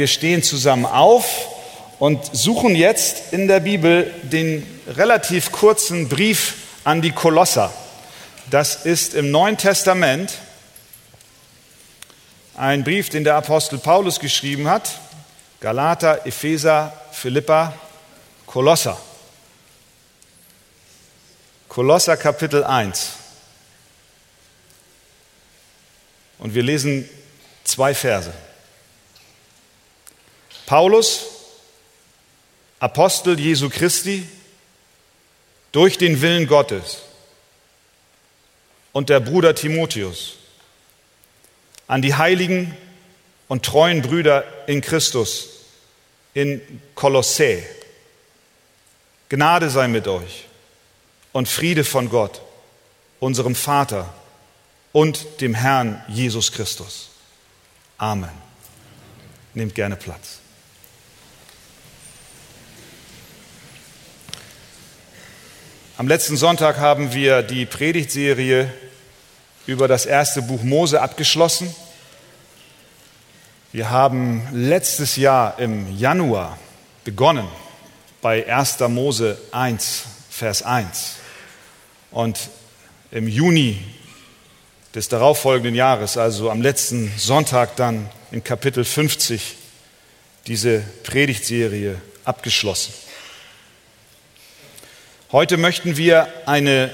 wir stehen zusammen auf und suchen jetzt in der Bibel den relativ kurzen Brief an die Kolosser. Das ist im Neuen Testament ein Brief, den der Apostel Paulus geschrieben hat. Galater, Epheser, Philippa, Kolosser. Kolosser Kapitel 1. Und wir lesen zwei Verse. Paulus, Apostel Jesu Christi, durch den Willen Gottes und der Bruder Timotheus an die heiligen und treuen Brüder in Christus in Kolossä. Gnade sei mit euch und Friede von Gott, unserem Vater und dem Herrn Jesus Christus. Amen. Nehmt gerne Platz. Am letzten Sonntag haben wir die Predigtserie über das erste Buch Mose abgeschlossen. Wir haben letztes Jahr im Januar begonnen bei 1. Mose 1, Vers 1. Und im Juni des darauffolgenden Jahres, also am letzten Sonntag dann in Kapitel 50, diese Predigtserie abgeschlossen. Heute möchten wir eine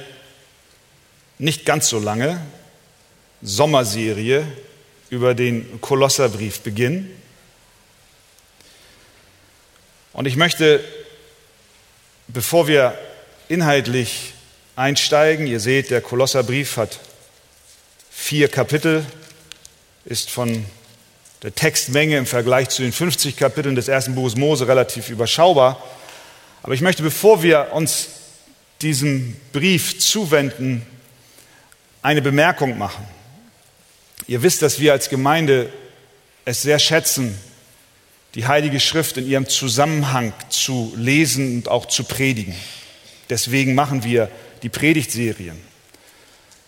nicht ganz so lange Sommerserie über den Kolosserbrief beginnen. Und ich möchte, bevor wir inhaltlich einsteigen, ihr seht, der Kolosserbrief hat vier Kapitel, ist von der Textmenge im Vergleich zu den 50 Kapiteln des ersten Buches Mose relativ überschaubar. Aber ich möchte, bevor wir uns diesem Brief zuwenden, eine Bemerkung machen. Ihr wisst, dass wir als Gemeinde es sehr schätzen, die Heilige Schrift in ihrem Zusammenhang zu lesen und auch zu predigen. Deswegen machen wir die Predigtserien.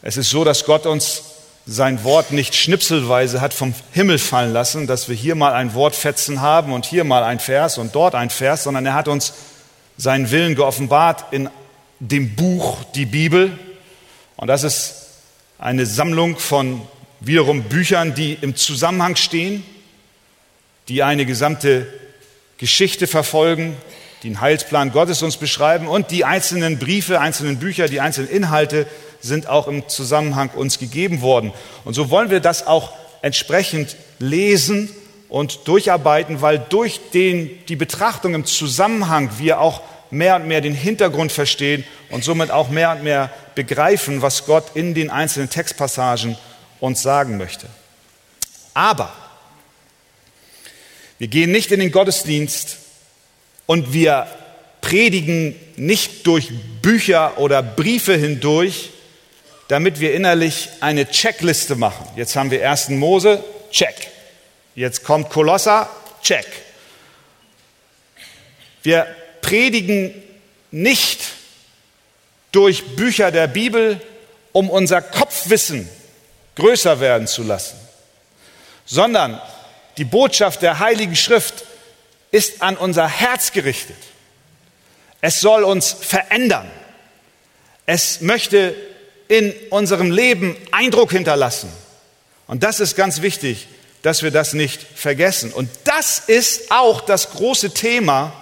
Es ist so, dass Gott uns sein Wort nicht schnipselweise hat vom Himmel fallen lassen, dass wir hier mal ein Wortfetzen haben und hier mal ein Vers und dort ein Vers, sondern er hat uns seinen Willen geoffenbart in dem Buch, die Bibel. Und das ist eine Sammlung von wiederum Büchern, die im Zusammenhang stehen, die eine gesamte Geschichte verfolgen, den Heilsplan Gottes uns beschreiben und die einzelnen Briefe, einzelnen Bücher, die einzelnen Inhalte sind auch im Zusammenhang uns gegeben worden. Und so wollen wir das auch entsprechend lesen und durcharbeiten, weil durch den, die Betrachtung im Zusammenhang wir auch mehr und mehr den Hintergrund verstehen und somit auch mehr und mehr begreifen, was Gott in den einzelnen Textpassagen uns sagen möchte. Aber wir gehen nicht in den Gottesdienst und wir predigen nicht durch Bücher oder Briefe hindurch, damit wir innerlich eine Checkliste machen. Jetzt haben wir 1. Mose, check. Jetzt kommt Kolosser, check. Wir predigen nicht durch Bücher der Bibel, um unser Kopfwissen größer werden zu lassen, sondern die Botschaft der Heiligen Schrift ist an unser Herz gerichtet. Es soll uns verändern. Es möchte in unserem Leben Eindruck hinterlassen. Und das ist ganz wichtig, dass wir das nicht vergessen. Und das ist auch das große Thema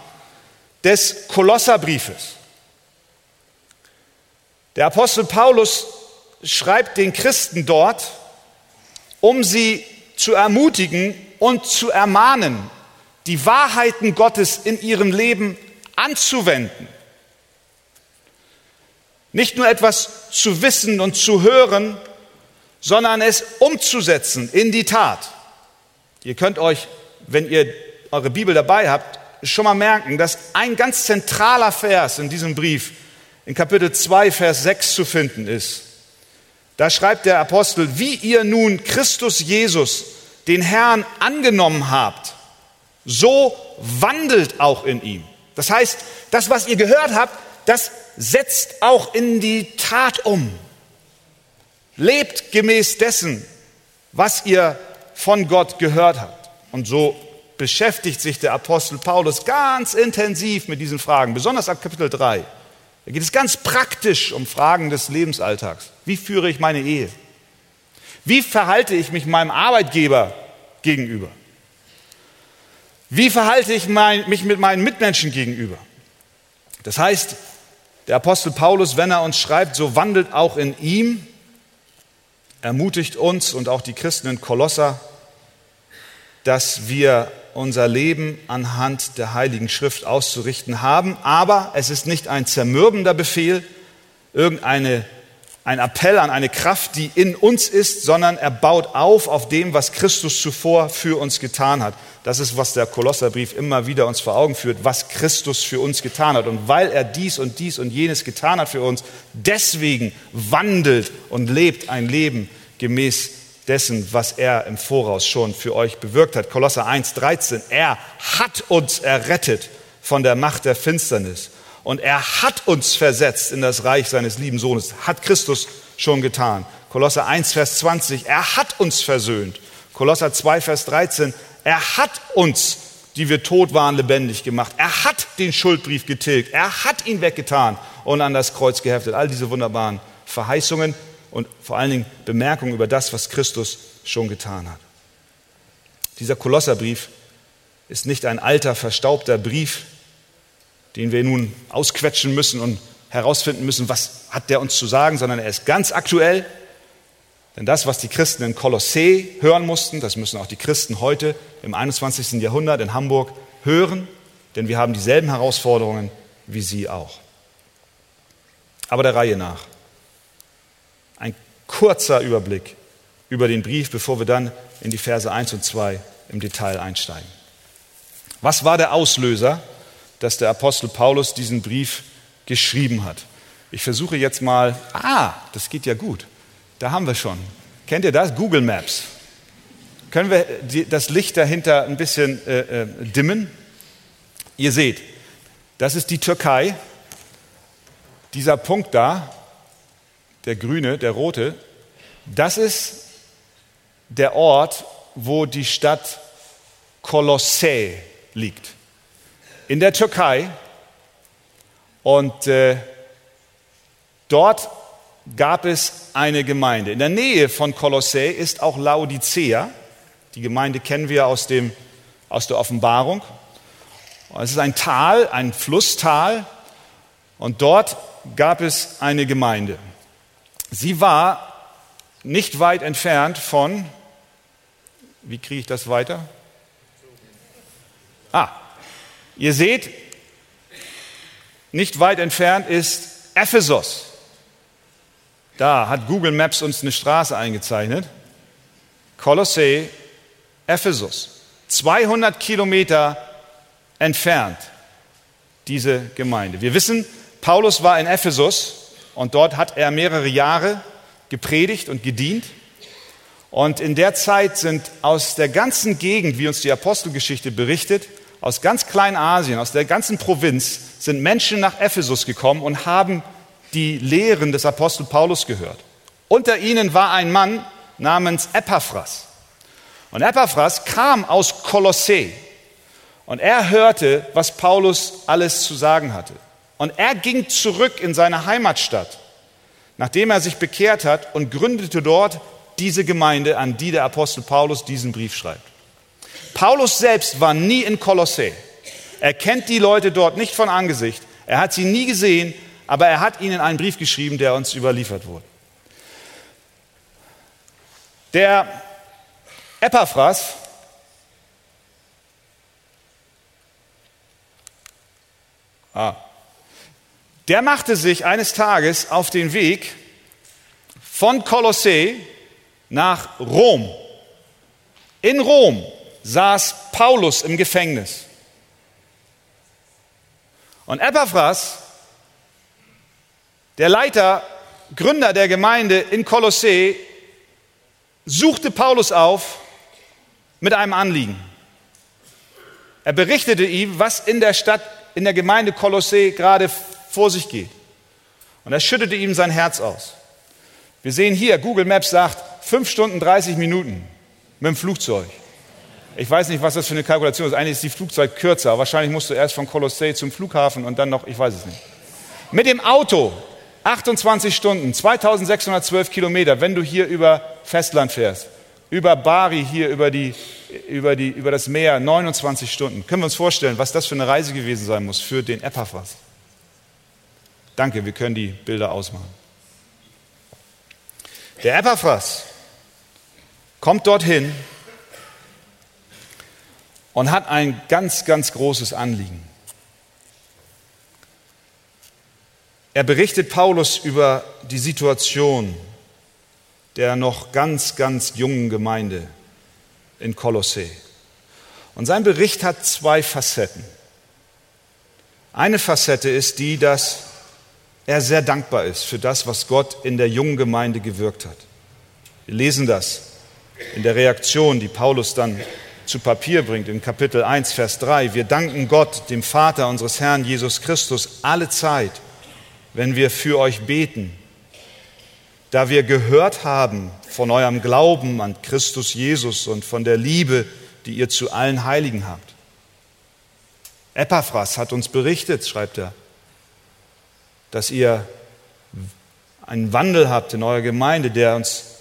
des Kolosserbriefes. Der Apostel Paulus schreibt den Christen dort, um sie zu ermutigen und zu ermahnen, die Wahrheiten Gottes in ihrem Leben anzuwenden. Nicht nur etwas zu wissen und zu hören, sondern es umzusetzen in die Tat. Ihr könnt euch, wenn ihr eure Bibel dabei habt, schon mal merken, dass ein ganz zentraler Vers in diesem Brief in Kapitel 2, Vers 6 zu finden ist. Da schreibt der Apostel, wie ihr nun Christus Jesus, den Herrn, angenommen habt, so wandelt auch in ihm. Das heißt, das, was ihr gehört habt, das setzt auch in die Tat um. Lebt gemäß dessen, was ihr von Gott gehört habt. Und so beschäftigt sich der Apostel Paulus ganz intensiv mit diesen Fragen, besonders ab Kapitel 3. Da geht es ganz praktisch um Fragen des Lebensalltags. Wie führe ich meine Ehe? Wie verhalte ich mich meinem Arbeitgeber gegenüber? Wie verhalte ich mein, mich mit meinen Mitmenschen gegenüber? Das heißt, der Apostel Paulus, wenn er uns schreibt, so wandelt auch in ihm, ermutigt uns und auch die Christen in Kolosser, dass wir unser Leben anhand der Heiligen Schrift auszurichten haben. Aber es ist nicht ein zermürbender Befehl, irgendeine ein Appell an eine Kraft, die in uns ist, sondern er baut auf auf dem, was Christus zuvor für uns getan hat. Das ist, was der Kolosserbrief immer wieder uns vor Augen führt, was Christus für uns getan hat. Und weil er dies und dies und jenes getan hat für uns, deswegen wandelt und lebt ein Leben gemäß dessen, was er im Voraus schon für euch bewirkt hat. Kolosser 1,13. Er hat uns errettet von der Macht der Finsternis. Und er hat uns versetzt in das Reich seines lieben Sohnes. Hat Christus schon getan. Kolosser 1, Vers 20. Er hat uns versöhnt. Kolosser 2, Vers 13. Er hat uns, die wir tot waren, lebendig gemacht. Er hat den Schuldbrief getilgt. Er hat ihn weggetan und an das Kreuz geheftet. All diese wunderbaren Verheißungen und vor allen Dingen Bemerkungen über das, was Christus schon getan hat. Dieser Kolosserbrief ist nicht ein alter, verstaubter Brief, den wir nun ausquetschen müssen und herausfinden müssen, was hat der uns zu sagen, sondern er ist ganz aktuell. Denn das, was die Christen in Kolossee hören mussten, das müssen auch die Christen heute im 21. Jahrhundert in Hamburg hören, denn wir haben dieselben Herausforderungen wie sie auch. Aber der Reihe nach kurzer Überblick über den Brief, bevor wir dann in die Verse 1 und 2 im Detail einsteigen. Was war der Auslöser, dass der Apostel Paulus diesen Brief geschrieben hat? Ich versuche jetzt mal, ah, das geht ja gut. Da haben wir schon. Kennt ihr das? Google Maps. Können wir das Licht dahinter ein bisschen äh, äh, dimmen? Ihr seht, das ist die Türkei. Dieser Punkt da, der grüne, der rote, das ist der Ort, wo die Stadt Kolossä liegt. In der Türkei. Und äh, dort gab es eine Gemeinde. In der Nähe von Kolossä ist auch Laodicea. Die Gemeinde kennen wir aus, dem, aus der Offenbarung. Es ist ein Tal, ein Flusstal. Und dort gab es eine Gemeinde. Sie war nicht weit entfernt von, wie kriege ich das weiter? Ah, ihr seht, nicht weit entfernt ist Ephesus. Da hat Google Maps uns eine Straße eingezeichnet. Kolossee, Ephesus. 200 Kilometer entfernt, diese Gemeinde. Wir wissen, Paulus war in Ephesus und dort hat er mehrere Jahre gepredigt und gedient. Und in der Zeit sind aus der ganzen Gegend, wie uns die Apostelgeschichte berichtet, aus ganz Kleinasien, aus der ganzen Provinz, sind Menschen nach Ephesus gekommen und haben die Lehren des Apostel Paulus gehört. Unter ihnen war ein Mann namens Epaphras. Und Epaphras kam aus Kolossä. Und er hörte, was Paulus alles zu sagen hatte. Und er ging zurück in seine Heimatstadt, nachdem er sich bekehrt hat und gründete dort diese Gemeinde, an die der Apostel Paulus diesen Brief schreibt. Paulus selbst war nie in Kolossä. Er kennt die Leute dort nicht von Angesicht. Er hat sie nie gesehen, aber er hat ihnen einen Brief geschrieben, der uns überliefert wurde. Der Epaphras ah, der machte sich eines Tages auf den Weg von Kolossä nach Rom. In Rom saß Paulus im Gefängnis. Und Epaphras, der Leiter, Gründer der Gemeinde in Kolossä, suchte Paulus auf mit einem Anliegen. Er berichtete ihm, was in der Stadt, in der Gemeinde Kolossä gerade vor sich geht. Und er schüttete ihm sein Herz aus. Wir sehen hier, Google Maps sagt 5 Stunden 30 Minuten mit dem Flugzeug. Ich weiß nicht, was das für eine Kalkulation ist. Eigentlich ist die Flugzeit kürzer, wahrscheinlich musst du erst von Kolossee zum Flughafen und dann noch, ich weiß es nicht. Mit dem Auto 28 Stunden, 2612 Kilometer, wenn du hier über Festland fährst. Über Bari hier, über, die, über, die, über das Meer, 29 Stunden. Können wir uns vorstellen, was das für eine Reise gewesen sein muss für den Epaphras? Danke, wir können die Bilder ausmachen. Der Epaphras kommt dorthin und hat ein ganz, ganz großes Anliegen. Er berichtet Paulus über die Situation der noch ganz, ganz jungen Gemeinde in Kolossee. Und sein Bericht hat zwei Facetten. Eine Facette ist die, dass er sehr dankbar ist für das, was Gott in der jungen Gemeinde gewirkt hat. Wir lesen das in der Reaktion, die Paulus dann zu Papier bringt, in Kapitel 1, Vers 3. Wir danken Gott, dem Vater unseres Herrn Jesus Christus, alle Zeit, wenn wir für euch beten, da wir gehört haben von eurem Glauben an Christus Jesus und von der Liebe, die ihr zu allen Heiligen habt. Epaphras hat uns berichtet, schreibt er, dass ihr einen Wandel habt in eurer Gemeinde, der uns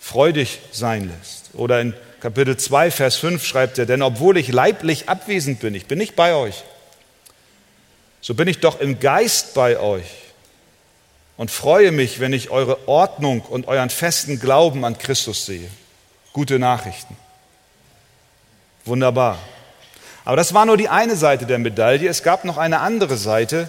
freudig sein lässt. Oder in Kapitel 2, Vers 5 schreibt er, denn obwohl ich leiblich abwesend bin, ich bin nicht bei euch, so bin ich doch im Geist bei euch und freue mich, wenn ich eure Ordnung und euren festen Glauben an Christus sehe. Gute Nachrichten. Wunderbar. Aber das war nur die eine Seite der Medaille. Es gab noch eine andere Seite,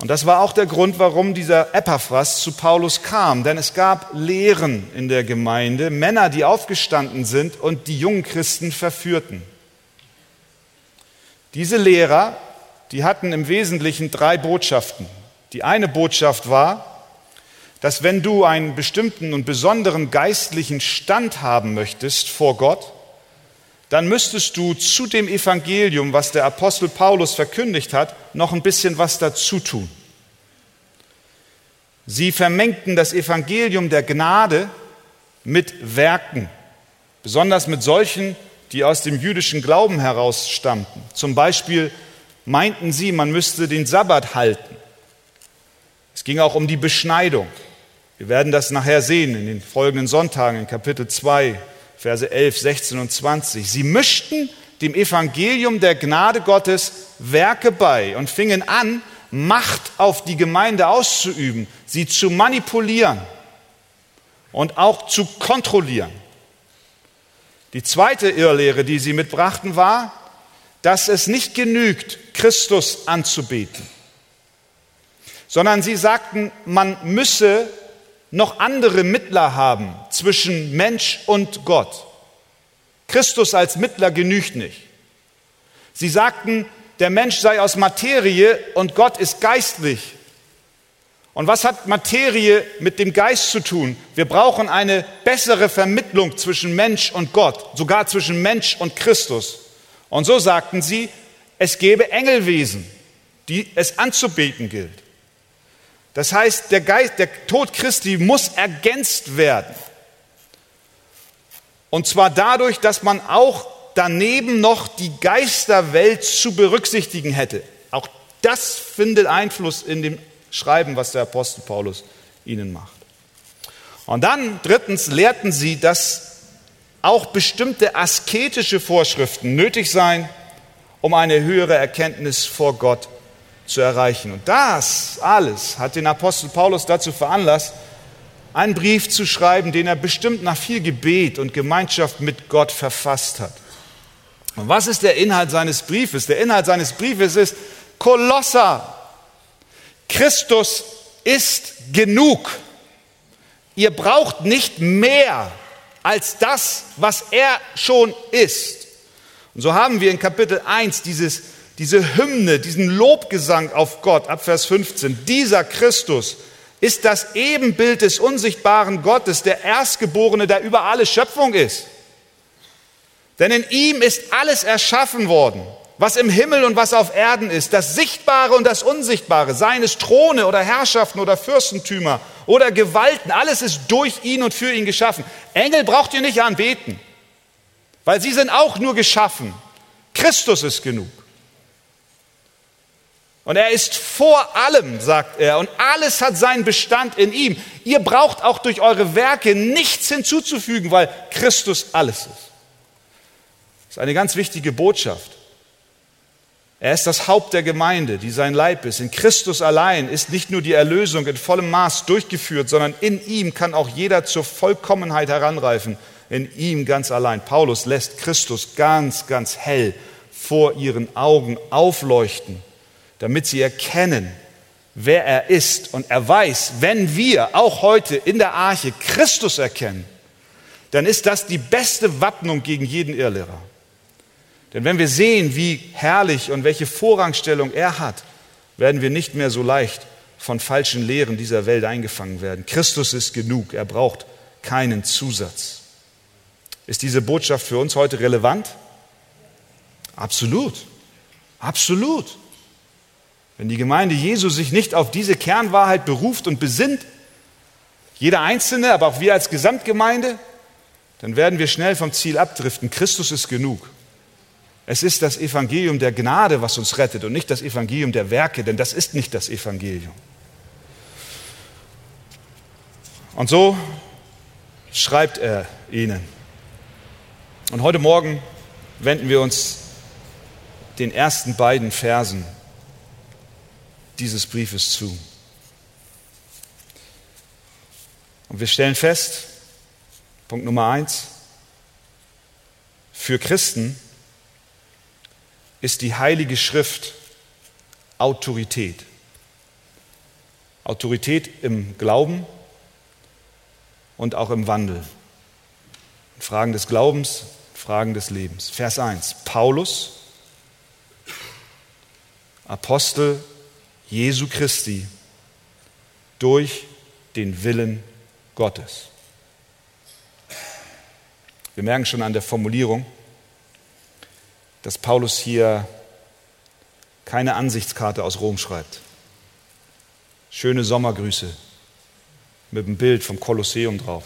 und das war auch der Grund, warum dieser Epaphras zu Paulus kam. Denn es gab Lehren in der Gemeinde, Männer, die aufgestanden sind und die jungen Christen verführten. Diese Lehrer, die hatten im Wesentlichen drei Botschaften. Die eine Botschaft war, dass wenn du einen bestimmten und besonderen geistlichen Stand haben möchtest vor Gott, dann müsstest du zu dem Evangelium, was der Apostel Paulus verkündigt hat, noch ein bisschen was dazu tun. Sie vermengten das Evangelium der Gnade mit Werken, besonders mit solchen, die aus dem jüdischen Glauben heraus stammten. Zum Beispiel meinten sie, man müsste den Sabbat halten. Es ging auch um die Beschneidung. Wir werden das nachher sehen in den folgenden Sonntagen in Kapitel 2, Verse 11, 16 und 20. Sie mischten dem Evangelium der Gnade Gottes Werke bei und fingen an, Macht auf die Gemeinde auszuüben, sie zu manipulieren und auch zu kontrollieren. Die zweite Irrlehre, die sie mitbrachten, war, dass es nicht genügt, Christus anzubeten, sondern sie sagten, man müsse noch andere Mittler haben zwischen Mensch und Gott. Christus als Mittler genügt nicht. Sie sagten, der Mensch sei aus Materie und Gott ist geistlich. Und was hat Materie mit dem Geist zu tun? Wir brauchen eine bessere Vermittlung zwischen Mensch und Gott, sogar zwischen Mensch und Christus. Und so sagten sie, es gebe Engelwesen, die es anzubeten gilt. Das heißt, der, Geist, der Tod Christi muss ergänzt werden. Und zwar dadurch, dass man auch daneben noch die Geisterwelt zu berücksichtigen hätte. Auch das findet Einfluss in dem Schreiben, was der Apostel Paulus ihnen macht. Und dann drittens lehrten sie, dass auch bestimmte asketische Vorschriften nötig seien, um eine höhere Erkenntnis vor Gott zu erreichen. Und das alles hat den Apostel Paulus dazu veranlasst, einen Brief zu schreiben, den er bestimmt nach viel Gebet und Gemeinschaft mit Gott verfasst hat. Und was ist der Inhalt seines Briefes? Der Inhalt seines Briefes ist Kolosser. Christus ist genug. Ihr braucht nicht mehr als das, was er schon ist. Und so haben wir in Kapitel 1 dieses diese Hymne, diesen Lobgesang auf Gott ab Vers 15, dieser Christus ist das Ebenbild des unsichtbaren Gottes, der Erstgeborene, der über alle Schöpfung ist. Denn in ihm ist alles erschaffen worden, was im Himmel und was auf Erden ist, das Sichtbare und das Unsichtbare, seines Throne oder Herrschaften oder Fürstentümer oder Gewalten, alles ist durch ihn und für ihn geschaffen. Engel braucht ihr nicht anbeten. weil sie sind auch nur geschaffen. Christus ist genug. Und er ist vor allem, sagt er, und alles hat seinen Bestand in ihm. Ihr braucht auch durch eure Werke nichts hinzuzufügen, weil Christus alles ist. Das ist eine ganz wichtige Botschaft. Er ist das Haupt der Gemeinde, die sein Leib ist. In Christus allein ist nicht nur die Erlösung in vollem Maß durchgeführt, sondern in ihm kann auch jeder zur Vollkommenheit heranreifen. In ihm ganz allein. Paulus lässt Christus ganz, ganz hell vor ihren Augen aufleuchten damit sie erkennen, wer er ist. Und er weiß, wenn wir auch heute in der Arche Christus erkennen, dann ist das die beste Wappnung gegen jeden Irrlehrer. Denn wenn wir sehen, wie herrlich und welche Vorrangstellung er hat, werden wir nicht mehr so leicht von falschen Lehren dieser Welt eingefangen werden. Christus ist genug, er braucht keinen Zusatz. Ist diese Botschaft für uns heute relevant? Absolut, absolut. Wenn die Gemeinde Jesu sich nicht auf diese Kernwahrheit beruft und besinnt, jeder Einzelne, aber auch wir als Gesamtgemeinde, dann werden wir schnell vom Ziel abdriften. Christus ist genug. Es ist das Evangelium der Gnade, was uns rettet und nicht das Evangelium der Werke, denn das ist nicht das Evangelium. Und so schreibt er ihnen. Und heute Morgen wenden wir uns den ersten beiden Versen dieses Briefes zu. Und wir stellen fest, Punkt Nummer eins, für Christen ist die Heilige Schrift Autorität. Autorität im Glauben und auch im Wandel. Fragen des Glaubens, Fragen des Lebens. Vers 1. Paulus, Apostel Jesu Christi durch den Willen Gottes. Wir merken schon an der Formulierung, dass Paulus hier keine Ansichtskarte aus Rom schreibt. Schöne Sommergrüße mit einem Bild vom Kolosseum drauf.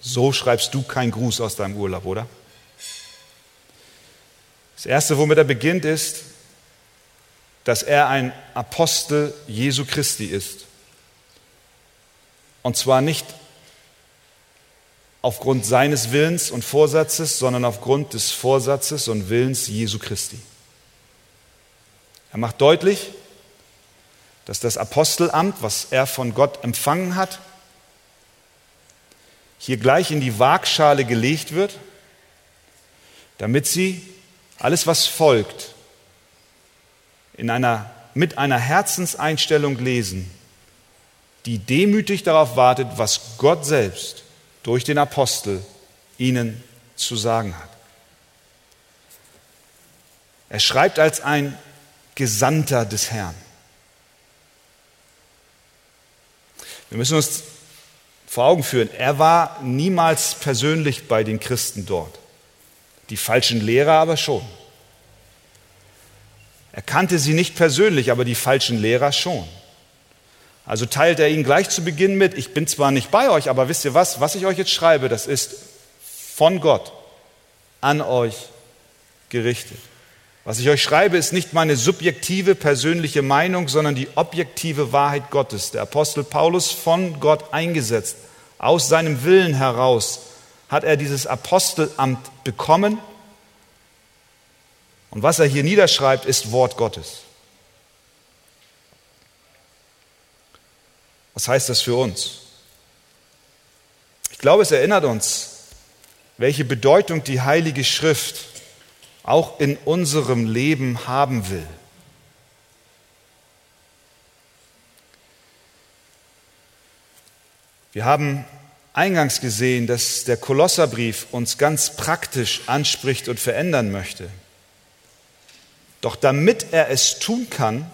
So schreibst du keinen Gruß aus deinem Urlaub, oder? Das Erste, womit er beginnt, ist, dass er ein Apostel Jesu Christi ist. Und zwar nicht aufgrund seines Willens und Vorsatzes, sondern aufgrund des Vorsatzes und Willens Jesu Christi. Er macht deutlich, dass das Apostelamt, was er von Gott empfangen hat, hier gleich in die Waagschale gelegt wird, damit sie alles, was folgt, in einer, mit einer Herzenseinstellung lesen, die demütig darauf wartet, was Gott selbst durch den Apostel ihnen zu sagen hat. Er schreibt als ein Gesandter des Herrn. Wir müssen uns vor Augen führen, er war niemals persönlich bei den Christen dort. Die falschen Lehrer aber schon. Er kannte sie nicht persönlich, aber die falschen Lehrer schon. Also teilt er ihnen gleich zu Beginn mit, ich bin zwar nicht bei euch, aber wisst ihr was, was ich euch jetzt schreibe, das ist von Gott an euch gerichtet. Was ich euch schreibe, ist nicht meine subjektive persönliche Meinung, sondern die objektive Wahrheit Gottes. Der Apostel Paulus von Gott eingesetzt, aus seinem Willen heraus hat er dieses Apostelamt bekommen und was er hier niederschreibt, ist Wort Gottes. Was heißt das für uns? Ich glaube, es erinnert uns, welche Bedeutung die Heilige Schrift auch in unserem Leben haben will. Wir haben eingangs gesehen, dass der Kolosserbrief uns ganz praktisch anspricht und verändern möchte. Doch damit er es tun kann,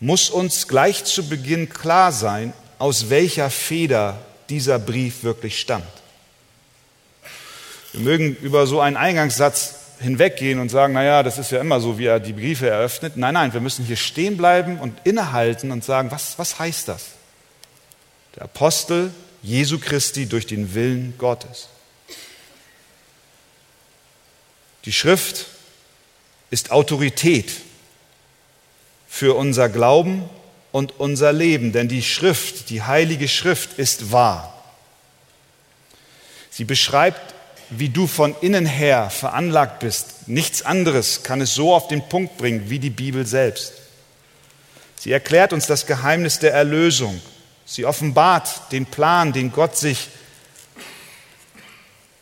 muss uns gleich zu Beginn klar sein, aus welcher Feder dieser Brief wirklich stammt. Wir mögen über so einen Eingangssatz hinweggehen und sagen, naja, das ist ja immer so, wie er die Briefe eröffnet. Nein, nein, wir müssen hier stehen bleiben und innehalten und sagen, was, was heißt das? Der Apostel Jesu Christi durch den Willen Gottes. Die Schrift ist Autorität für unser Glauben und unser Leben, denn die Schrift, die heilige Schrift ist wahr. Sie beschreibt, wie du von innen her veranlagt bist. Nichts anderes kann es so auf den Punkt bringen wie die Bibel selbst. Sie erklärt uns das Geheimnis der Erlösung. Sie offenbart den Plan, den Gott sich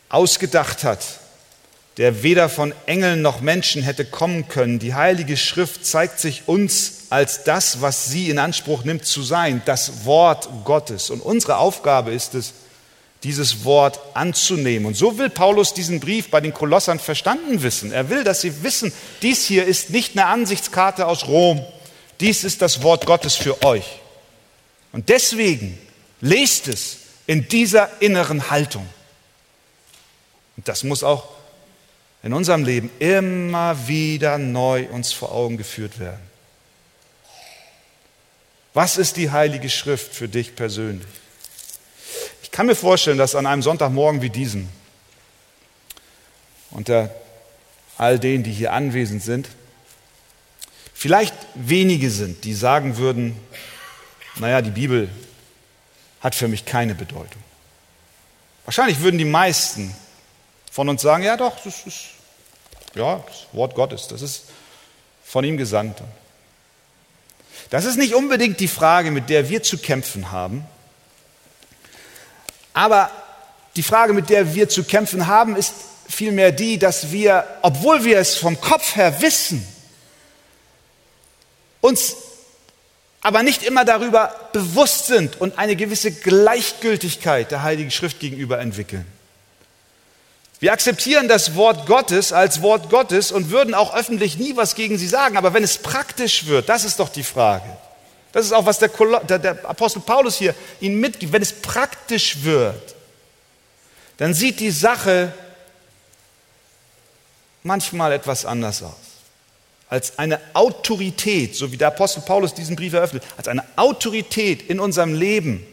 ausgedacht hat, der weder von Engeln noch Menschen hätte kommen können. Die Heilige Schrift zeigt sich uns als das, was sie in Anspruch nimmt zu sein, das Wort Gottes. Und unsere Aufgabe ist es, dieses Wort anzunehmen. Und so will Paulus diesen Brief bei den Kolossern verstanden wissen. Er will, dass sie wissen, dies hier ist nicht eine Ansichtskarte aus Rom, dies ist das Wort Gottes für euch. Und deswegen lest es in dieser inneren Haltung. Und das muss auch in unserem Leben immer wieder neu uns vor Augen geführt werden. Was ist die Heilige Schrift für dich persönlich? Ich kann mir vorstellen, dass an einem Sonntagmorgen wie diesem unter all denen, die hier anwesend sind, vielleicht wenige sind, die sagen würden, naja, die Bibel hat für mich keine Bedeutung. Wahrscheinlich würden die meisten von uns sagen, ja doch, das ist ja, das Wort Gottes, das ist von ihm gesandt. Das ist nicht unbedingt die Frage, mit der wir zu kämpfen haben, aber die Frage, mit der wir zu kämpfen haben, ist vielmehr die, dass wir, obwohl wir es vom Kopf her wissen, uns aber nicht immer darüber bewusst sind und eine gewisse Gleichgültigkeit der Heiligen Schrift gegenüber entwickeln. Wir akzeptieren das Wort Gottes als Wort Gottes und würden auch öffentlich nie was gegen sie sagen, aber wenn es praktisch wird, das ist doch die Frage. Das ist auch, was der, der Apostel Paulus hier ihnen mitgibt. Wenn es praktisch wird, dann sieht die Sache manchmal etwas anders aus als eine Autorität, so wie der Apostel Paulus diesen Brief eröffnet, als eine Autorität in unserem Leben,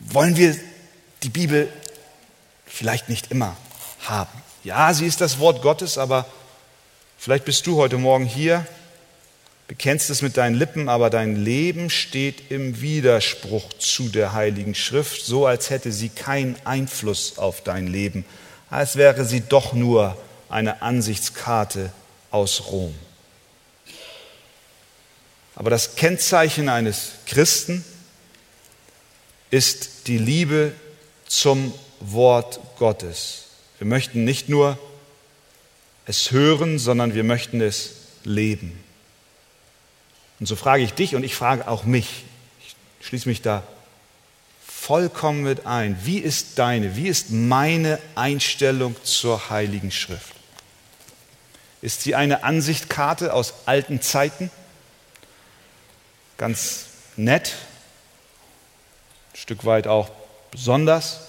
wollen wir die Bibel vielleicht nicht immer haben. Ja, sie ist das Wort Gottes, aber vielleicht bist du heute Morgen hier, bekennst es mit deinen Lippen, aber dein Leben steht im Widerspruch zu der Heiligen Schrift, so als hätte sie keinen Einfluss auf dein Leben, als wäre sie doch nur eine Ansichtskarte aus Rom. Aber das Kennzeichen eines Christen ist die Liebe zum Wort Gottes. Wir möchten nicht nur es hören, sondern wir möchten es leben. Und so frage ich dich und ich frage auch mich, ich schließe mich da vollkommen mit ein, wie ist deine, wie ist meine Einstellung zur Heiligen Schrift? Ist sie eine Ansichtkarte aus alten Zeiten? Ganz nett, ein Stück weit auch besonders.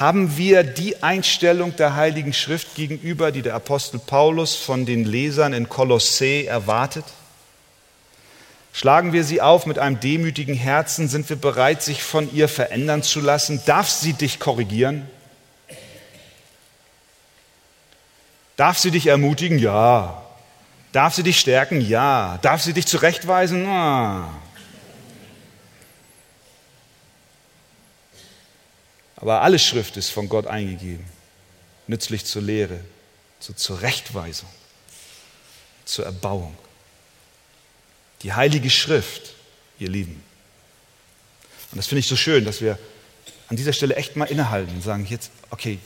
Haben wir die Einstellung der Heiligen Schrift gegenüber, die der Apostel Paulus von den Lesern in Kolossee erwartet? Schlagen wir sie auf mit einem demütigen Herzen? Sind wir bereit, sich von ihr verändern zu lassen? Darf sie dich korrigieren? Darf sie dich ermutigen? Ja. Darf sie dich stärken? Ja. Darf sie dich zurechtweisen? Ah. Aber alle Schrift ist von Gott eingegeben, nützlich zur Lehre, zur Zurechtweisung, zur Erbauung. Die Heilige Schrift, ihr Lieben. Und das finde ich so schön, dass wir an dieser Stelle echt mal innehalten und sagen, jetzt, okay,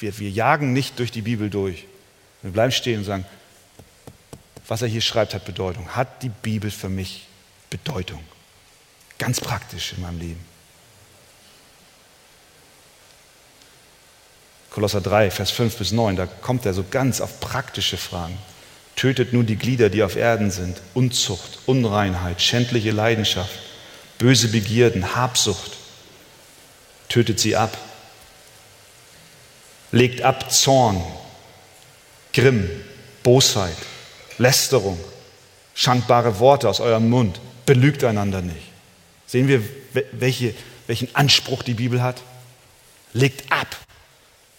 wir, wir jagen nicht durch die Bibel durch. Wir bleiben stehen und sagen, was er hier schreibt, hat Bedeutung. Hat die Bibel für mich Bedeutung? Ganz praktisch in meinem Leben. Kolosser 3, Vers 5 bis 9, da kommt er so ganz auf praktische Fragen. Tötet nun die Glieder, die auf Erden sind, Unzucht, Unreinheit, schändliche Leidenschaft, böse Begierden, Habsucht. Tötet sie ab. Legt ab Zorn, Grimm, Bosheit, Lästerung, schandbare Worte aus eurem Mund. Belügt einander nicht. Sehen wir, welche, welchen Anspruch die Bel hat? legt ab,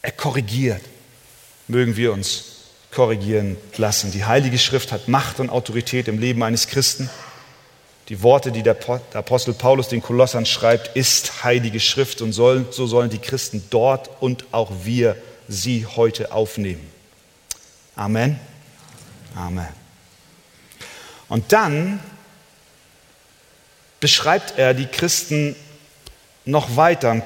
er korrigiert. Mögen wir uns korrigieren lassen. Die Heilige Schrift hat Macht und Autorität im Leben eines Christen. Die Worte, die der Apostel Paulus den Kolossern schreibt, ist Heilige Schrift und sollen, so sollen die Christen dort und auch wir sie heute aufnehmen. Amen. Amen. Und dann beschreibt er die Christen noch weiter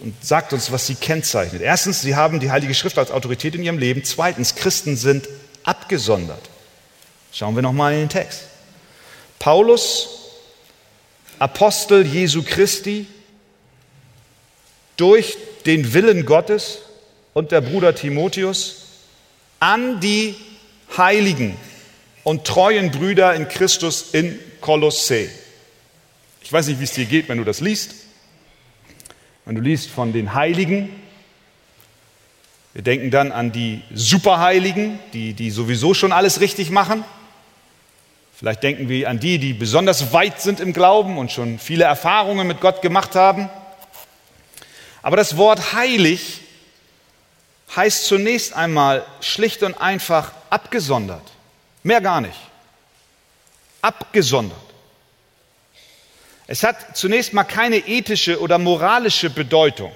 und sagt uns, was sie kennzeichnet. Erstens, sie haben die Heilige Schrift als Autorität in ihrem Leben. Zweitens, Christen sind abgesondert. Schauen wir nochmal in den Text. Paulus, Apostel Jesu Christi, durch den Willen Gottes und der Bruder Timotheus an die Heiligen und treuen Brüder in Christus in Kolossä. Ich weiß nicht, wie es dir geht, wenn du das liest. Wenn du liest von den Heiligen, wir denken dann an die Superheiligen, die, die sowieso schon alles richtig machen. Vielleicht denken wir an die, die besonders weit sind im Glauben und schon viele Erfahrungen mit Gott gemacht haben. Aber das Wort heilig heißt zunächst einmal schlicht und einfach abgesondert. Mehr gar nicht. Abgesondert. Es hat zunächst mal keine ethische oder moralische Bedeutung.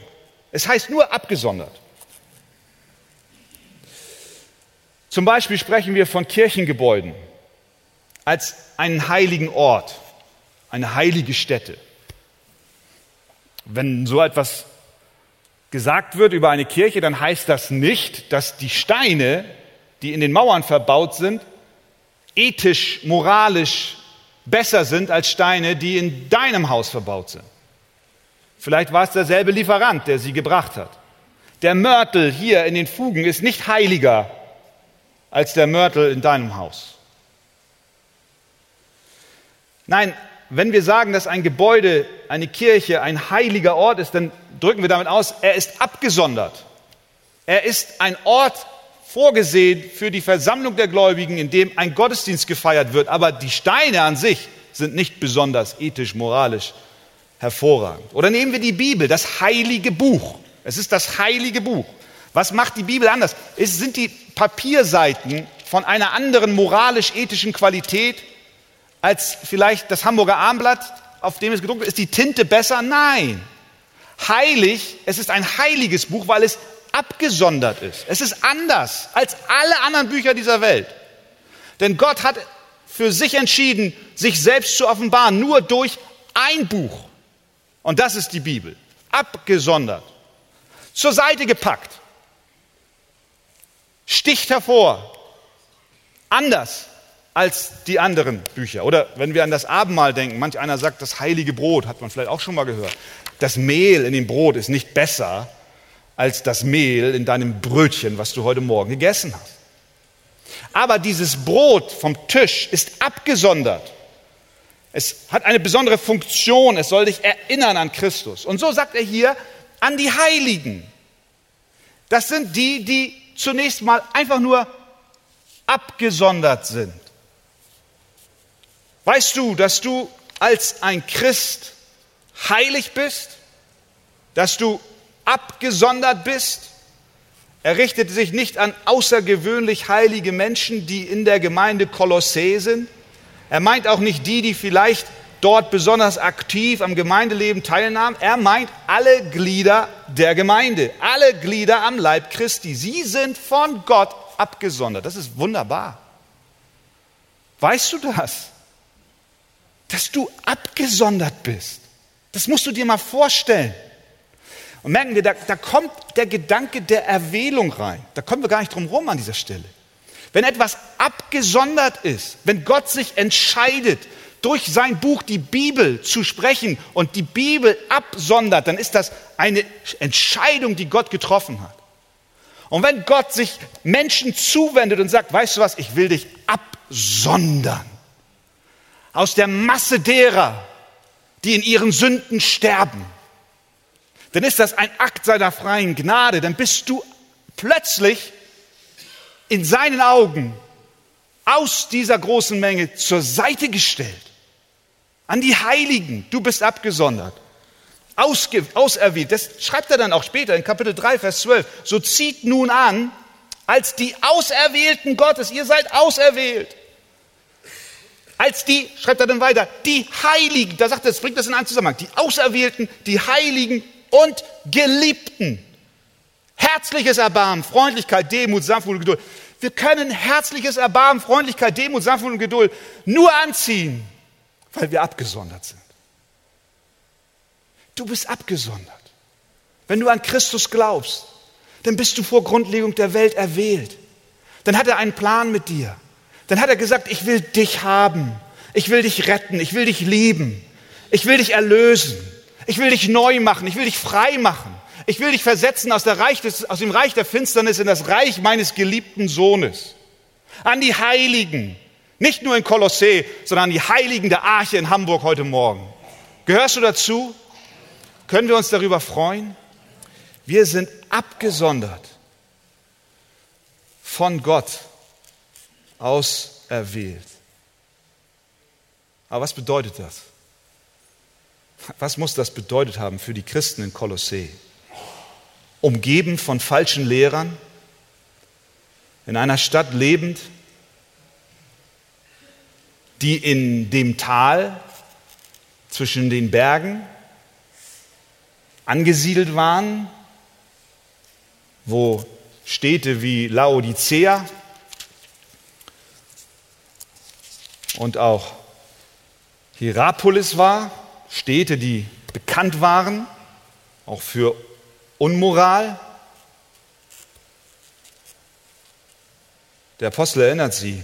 Es heißt nur abgesondert. Zum Beispiel sprechen wir von Kirchengebäuden als einen heiligen Ort, eine heilige Stätte. Wenn so etwas gesagt wird über eine Kirche, dann heißt das nicht, dass die Steine, die in den Mauern verbaut sind, ethisch, moralisch besser sind als Steine, die in deinem Haus verbaut sind. Vielleicht war es derselbe Lieferant, der sie gebracht hat. Der Mörtel hier in den Fugen ist nicht heiliger als der Mörtel in deinem Haus. Nein, wenn wir sagen, dass ein Gebäude, eine Kirche ein heiliger Ort ist, dann drücken wir damit aus, er ist abgesondert. Er ist ein Ort vorgesehen für die Versammlung der Gläubigen, in dem ein Gottesdienst gefeiert wird. Aber die Steine an sich sind nicht besonders ethisch, moralisch hervorragend. Oder nehmen wir die Bibel, das heilige Buch. Es ist das heilige Buch. Was macht die Bibel anders? Es sind die Papierseiten von einer anderen moralisch-ethischen Qualität als vielleicht das Hamburger Armblatt, auf dem es gedruckt ist. Ist die Tinte besser? Nein. Heilig, es ist ein heiliges Buch, weil es abgesondert ist. Es ist anders als alle anderen Bücher dieser Welt. Denn Gott hat für sich entschieden, sich selbst zu offenbaren, nur durch ein Buch. Und das ist die Bibel. Abgesondert. Zur Seite gepackt. Sticht hervor. Anders als die anderen Bücher. Oder wenn wir an das Abendmahl denken, manch einer sagt, das heilige Brot, hat man vielleicht auch schon mal gehört. Das Mehl in dem Brot ist nicht besser als das Mehl in deinem Brötchen, was du heute Morgen gegessen hast. Aber dieses Brot vom Tisch ist abgesondert. Es hat eine besondere Funktion, es soll dich erinnern an Christus. Und so sagt er hier an die Heiligen. Das sind die, die zunächst mal einfach nur abgesondert sind. Weißt du, dass du als ein Christ heilig bist? Dass du abgesondert bist. Er richtet sich nicht an außergewöhnlich heilige Menschen, die in der Gemeinde Kolossä sind. Er meint auch nicht die, die vielleicht dort besonders aktiv am Gemeindeleben teilnahmen. Er meint alle Glieder der Gemeinde, alle Glieder am Leib Christi. Sie sind von Gott abgesondert. Das ist wunderbar. Weißt du das? Dass du abgesondert bist. Das musst du dir mal vorstellen. Und merken wir, da, da kommt der Gedanke der Erwählung rein. Da kommen wir gar nicht drum rum an dieser Stelle. Wenn etwas abgesondert ist, wenn Gott sich entscheidet, durch sein Buch die Bibel zu sprechen und die Bibel absondert, dann ist das eine Entscheidung, die Gott getroffen hat. Und wenn Gott sich Menschen zuwendet und sagt, weißt du was, ich will dich absondern aus der Masse derer, die in ihren Sünden sterben, dann ist das ein Akt seiner freien Gnade, dann bist du plötzlich in seinen Augen aus dieser großen Menge zur Seite gestellt. An die Heiligen, du bist abgesondert. Ausge auserwählt. Das schreibt er dann auch später in Kapitel 3, Vers 12. So zieht nun an, als die Auserwählten Gottes. Ihr seid auserwählt. Als die, schreibt er dann weiter, die Heiligen, da sagt er, es bringt das in einen Zusammenhang, die Auserwählten, die Heiligen und Geliebten. Herzliches Erbarmen, Freundlichkeit, Demut, Sanftmut und Geduld. Wir können herzliches Erbarmen, Freundlichkeit, Demut, Sanftmut und Geduld nur anziehen, weil wir abgesondert sind. Du bist abgesondert. Wenn du an Christus glaubst, dann bist du vor Grundlegung der Welt erwählt. Dann hat er einen Plan mit dir. Dann hat er gesagt, ich will dich haben. Ich will dich retten. Ich will dich lieben. Ich will dich erlösen. Ich will dich neu machen. Ich will dich frei machen. Ich will dich versetzen aus, des, aus dem Reich der Finsternis in das Reich meines geliebten Sohnes. An die Heiligen. Nicht nur in Kolossee, sondern an die Heiligen der Arche in Hamburg heute Morgen. Gehörst du dazu? Können wir uns darüber freuen? Wir sind abgesondert von Gott auserwählt. Aber was bedeutet das? Was muss das bedeutet haben für die Christen in Kolossee? Umgeben von falschen Lehrern, in einer Stadt lebend, die in dem Tal zwischen den Bergen angesiedelt waren, wo Städte wie Laodicea und auch Hierapolis war, Städte, die bekannt waren, auch für Unmoral. Der Apostel erinnert sie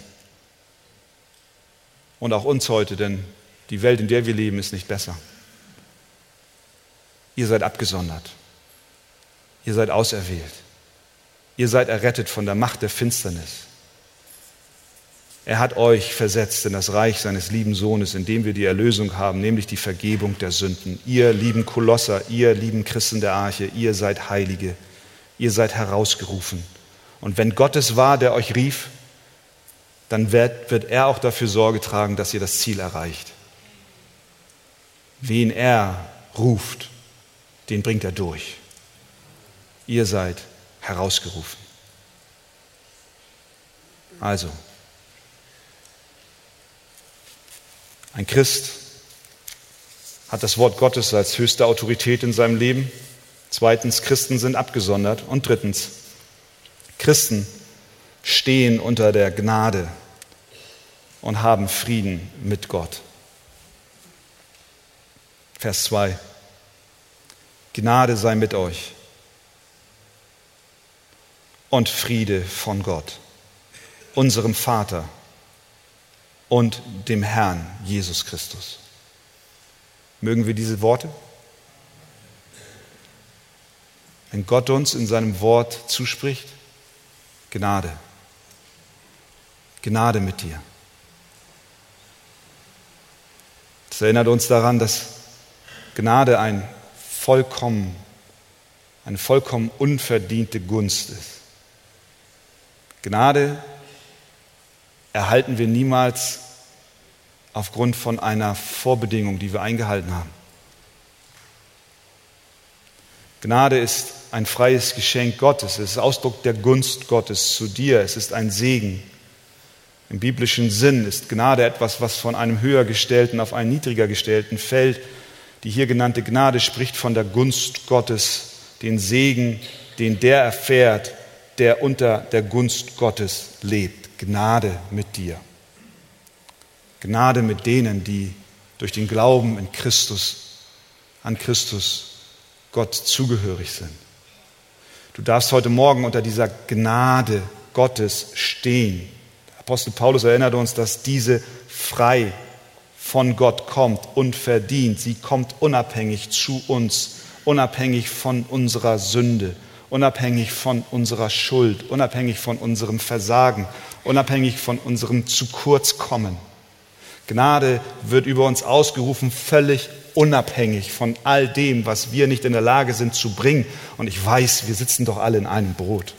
und auch uns heute, denn die Welt, in der wir leben, ist nicht besser. Ihr seid abgesondert. Ihr seid auserwählt. Ihr seid errettet von der Macht der Finsternis. Er hat euch versetzt in das Reich seines lieben Sohnes, in dem wir die Erlösung haben, nämlich die Vergebung der Sünden. Ihr lieben Kolosser, ihr lieben Christen der Arche, ihr seid Heilige, ihr seid herausgerufen. Und wenn Gott es war, der euch rief, dann wird, wird er auch dafür Sorge tragen, dass ihr das Ziel erreicht. Wen er ruft, den bringt er durch. Ihr seid herausgerufen. Also, ein Christ hat das Wort Gottes als höchste Autorität in seinem Leben. Zweitens, Christen sind abgesondert. Und drittens, Christen stehen unter der Gnade und haben Frieden mit Gott. Vers 2. Gnade sei mit euch und Friede von Gott, unserem Vater und dem Herrn Jesus Christus. Mögen wir diese Worte? Wenn Gott uns in seinem Wort zuspricht, Gnade, Gnade mit dir. Das erinnert uns daran, dass Gnade ein vollkommen, eine vollkommen unverdiente Gunst ist. Gnade erhalten wir niemals aufgrund von einer Vorbedingung, die wir eingehalten haben. Gnade ist ein freies Geschenk Gottes, es ist Ausdruck der Gunst Gottes zu dir, es ist ein Segen. Im biblischen Sinn ist Gnade etwas, was von einem höher gestellten auf einen niedriger gestellten fällt die hier genannte Gnade spricht von der Gunst Gottes, den Segen, den der erfährt, der unter der Gunst Gottes lebt. Gnade mit dir. Gnade mit denen, die durch den Glauben in Christus, an Christus Gott zugehörig sind. Du darfst heute Morgen unter dieser Gnade Gottes stehen. Der Apostel Paulus erinnert uns, dass diese frei von Gott kommt, unverdient. Sie kommt unabhängig zu uns, unabhängig von unserer Sünde, unabhängig von unserer Schuld, unabhängig von unserem Versagen, unabhängig von unserem zu kurz kommen. Gnade wird über uns ausgerufen, völlig unabhängig von all dem, was wir nicht in der Lage sind zu bringen. Und ich weiß, wir sitzen doch alle in einem Brot.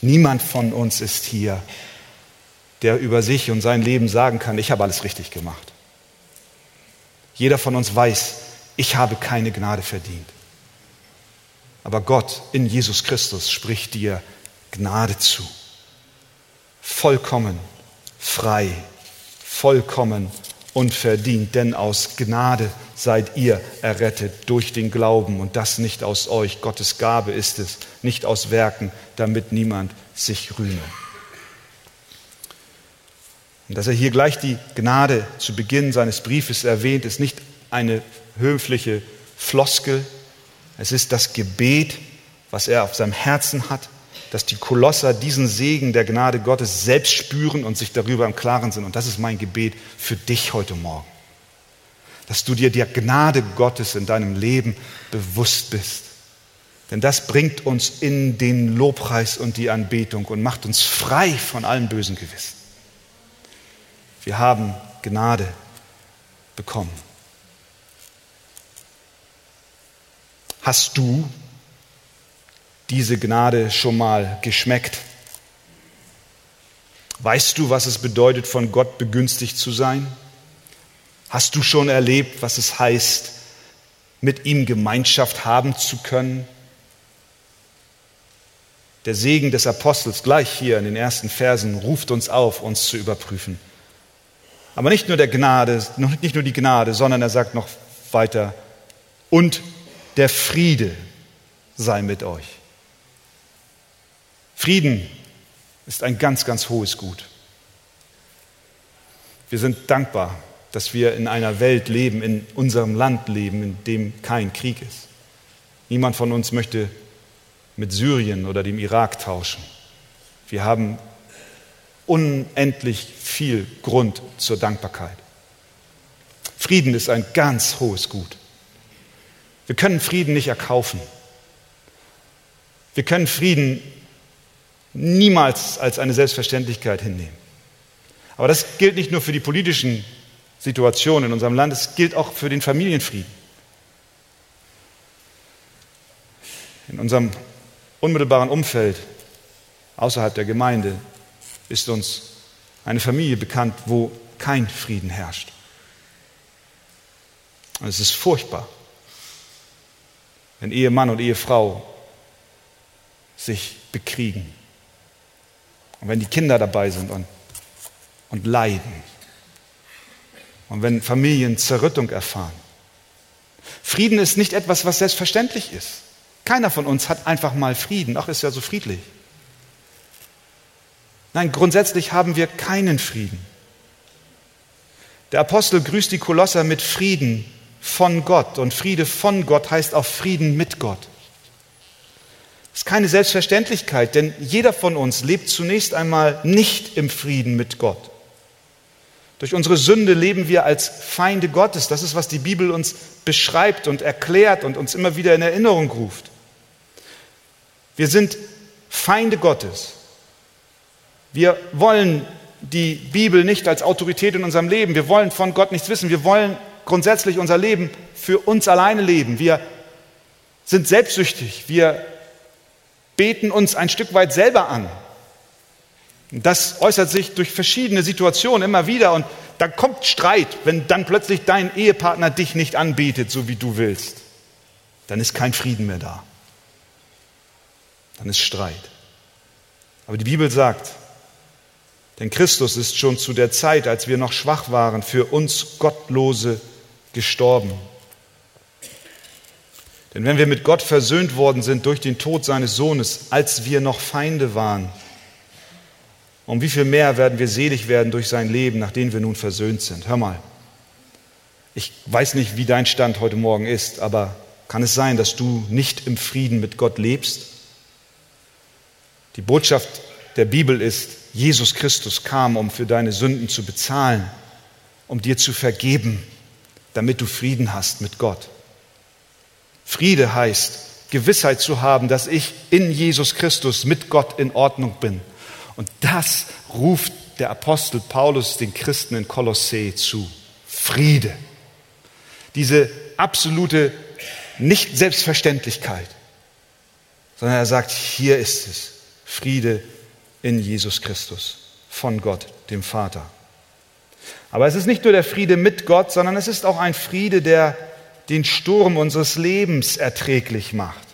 Niemand von uns ist hier, der über sich und sein Leben sagen kann, ich habe alles richtig gemacht. Jeder von uns weiß, ich habe keine Gnade verdient. Aber Gott in Jesus Christus spricht dir Gnade zu. Vollkommen frei, vollkommen unverdient, denn aus Gnade seid ihr errettet durch den Glauben und das nicht aus euch. Gottes Gabe ist es, nicht aus Werken, damit niemand sich rühme. Und dass er hier gleich die Gnade zu Beginn seines Briefes erwähnt, ist nicht eine höfliche Floskel, es ist das Gebet, was er auf seinem Herzen hat, dass die Kolosser diesen Segen der Gnade Gottes selbst spüren und sich darüber im Klaren sind. Und das ist mein Gebet für dich heute Morgen. Dass du dir der Gnade Gottes in deinem Leben bewusst bist. Denn das bringt uns in den Lobpreis und die Anbetung und macht uns frei von allem bösen Gewissen. Wir haben Gnade bekommen. Hast du diese Gnade schon mal geschmeckt? Weißt du, was es bedeutet, von Gott begünstigt zu sein? Hast du schon erlebt, was es heißt, mit ihm Gemeinschaft haben zu können? Der Segen des Apostels gleich hier in den ersten Versen ruft uns auf, uns zu überprüfen. Aber nicht nur der Gnade, nicht nur die Gnade, sondern er sagt noch weiter, und der Friede sei mit euch. Frieden ist ein ganz, ganz hohes Gut. Wir sind dankbar, dass wir in einer Welt leben, in unserem Land leben, in dem kein Krieg ist. Niemand von uns möchte mit Syrien oder dem Irak tauschen. Wir haben unendlich viel Grund zur Dankbarkeit. Frieden ist ein ganz hohes Gut. Wir können Frieden nicht erkaufen. Wir können Frieden niemals als eine Selbstverständlichkeit hinnehmen. Aber das gilt nicht nur für die politischen Situationen in unserem Land, es gilt auch für den Familienfrieden. In unserem unmittelbaren Umfeld, außerhalb der Gemeinde, ist uns eine Familie bekannt, wo kein Frieden herrscht. Und es ist furchtbar wenn Ehemann und Ehefrau sich bekriegen. Und wenn die Kinder dabei sind und, und leiden. Und wenn Familien Zerrüttung erfahren. Frieden ist nicht etwas, was selbstverständlich ist. Keiner von uns hat einfach mal Frieden. Ach, ist ja so friedlich. Nein, grundsätzlich haben wir keinen Frieden. Der Apostel grüßt die Kolosser mit Frieden, von Gott. Und Friede von Gott heißt auch Frieden mit Gott. Das ist keine Selbstverständlichkeit, denn jeder von uns lebt zunächst einmal nicht im Frieden mit Gott. Durch unsere Sünde leben wir als Feinde Gottes. Das ist, was die Bibel uns beschreibt und erklärt und uns immer wieder in Erinnerung ruft. Wir sind Feinde Gottes. Wir wollen die Bibel nicht als Autorität in unserem Leben. Wir wollen von Gott nichts wissen. Wir wollen grundsätzlich unser Leben für uns alleine leben. Wir sind selbstsüchtig. Wir beten uns ein Stück weit selber an. Das äußert sich durch verschiedene Situationen immer wieder und da kommt Streit, wenn dann plötzlich dein Ehepartner dich nicht anbetet, so wie du willst. Dann ist kein Frieden mehr da. Dann ist Streit. Aber die Bibel sagt, denn Christus ist schon zu der Zeit, als wir noch schwach waren, für uns Gottlose gestorben. Denn wenn wir mit Gott versöhnt worden sind durch den Tod seines Sohnes, als wir noch Feinde waren, um wie viel mehr werden wir selig werden durch sein Leben, nachdem wir nun versöhnt sind? Hör mal, ich weiß nicht, wie dein Stand heute Morgen ist, aber kann es sein, dass du nicht im Frieden mit Gott lebst? Die Botschaft der Bibel ist, Jesus Christus kam, um für deine Sünden zu bezahlen, um dir zu vergeben damit du Frieden hast mit Gott. Friede heißt, Gewissheit zu haben, dass ich in Jesus Christus mit Gott in Ordnung bin. Und das ruft der Apostel Paulus den Christen in Kolossee zu. Friede. Diese absolute Nicht-Selbstverständlichkeit, sondern er sagt, hier ist es. Friede in Jesus Christus von Gott, dem Vater. Aber es ist nicht nur der Friede mit Gott, sondern es ist auch ein Friede, der den Sturm unseres Lebens erträglich macht.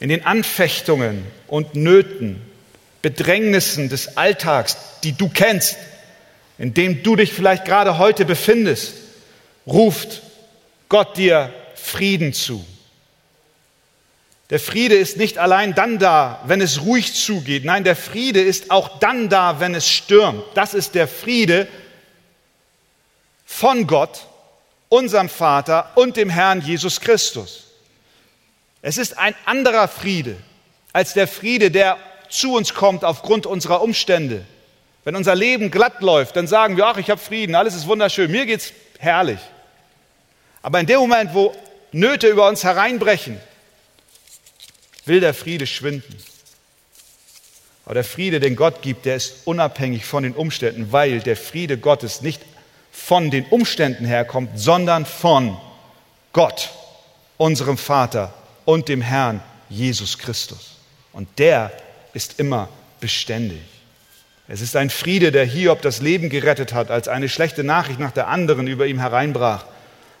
In den Anfechtungen und Nöten, Bedrängnissen des Alltags, die du kennst, in dem du dich vielleicht gerade heute befindest, ruft Gott dir Frieden zu. Der Friede ist nicht allein dann da, wenn es ruhig zugeht. Nein, der Friede ist auch dann da, wenn es stürmt. Das ist der Friede von Gott, unserem Vater und dem Herrn Jesus Christus. Es ist ein anderer Friede als der Friede, der zu uns kommt aufgrund unserer Umstände. Wenn unser Leben glatt läuft, dann sagen wir, ach, ich habe Frieden, alles ist wunderschön, mir geht's herrlich. Aber in dem Moment, wo Nöte über uns hereinbrechen, will der Friede schwinden. Aber der Friede, den Gott gibt, der ist unabhängig von den Umständen, weil der Friede Gottes nicht von den Umständen herkommt, sondern von Gott, unserem Vater und dem Herrn Jesus Christus. Und der ist immer beständig. Es ist ein Friede, der Hiob das Leben gerettet hat, als eine schlechte Nachricht nach der anderen über ihm hereinbrach.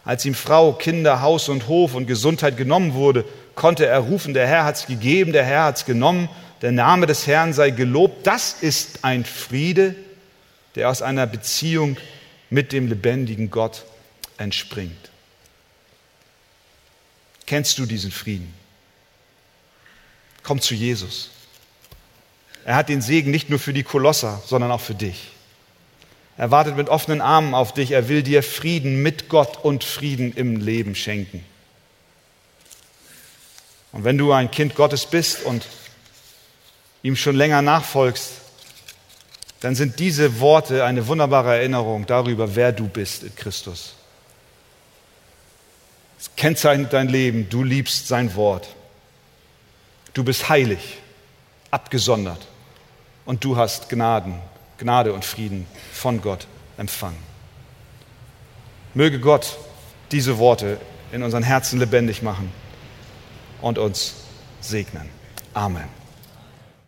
Als ihm Frau, Kinder, Haus und Hof und Gesundheit genommen wurde, konnte er rufen, der Herr hat es gegeben, der Herr hat es genommen, der Name des Herrn sei gelobt. Das ist ein Friede, der aus einer Beziehung mit dem lebendigen Gott entspringt. Kennst du diesen Frieden? Komm zu Jesus. Er hat den Segen nicht nur für die Kolosser, sondern auch für dich. Er wartet mit offenen Armen auf dich. Er will dir Frieden mit Gott und Frieden im Leben schenken. Und wenn du ein Kind Gottes bist und ihm schon länger nachfolgst, dann sind diese Worte eine wunderbare Erinnerung darüber, wer du bist in Christus. Es kennzeichnet dein Leben, du liebst sein Wort. Du bist heilig, abgesondert und du hast Gnaden, Gnade und Frieden von Gott empfangen. Möge Gott diese Worte in unseren Herzen lebendig machen und uns segnen. Amen.